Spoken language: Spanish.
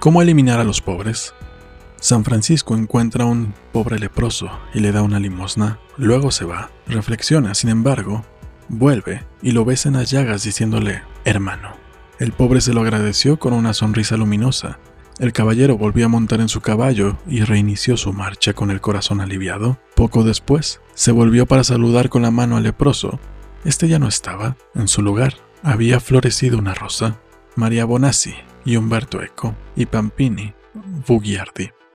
¿Cómo eliminar a los pobres? San Francisco encuentra a un pobre leproso y le da una limosna, luego se va, reflexiona, sin embargo, vuelve y lo besa en las llagas diciéndole, hermano. El pobre se lo agradeció con una sonrisa luminosa. El caballero volvió a montar en su caballo y reinició su marcha con el corazón aliviado. Poco después, se volvió para saludar con la mano al leproso. Este ya no estaba. En su lugar, había florecido una rosa. María Bonassi y Umberto Eco y Pampini Bugiardi.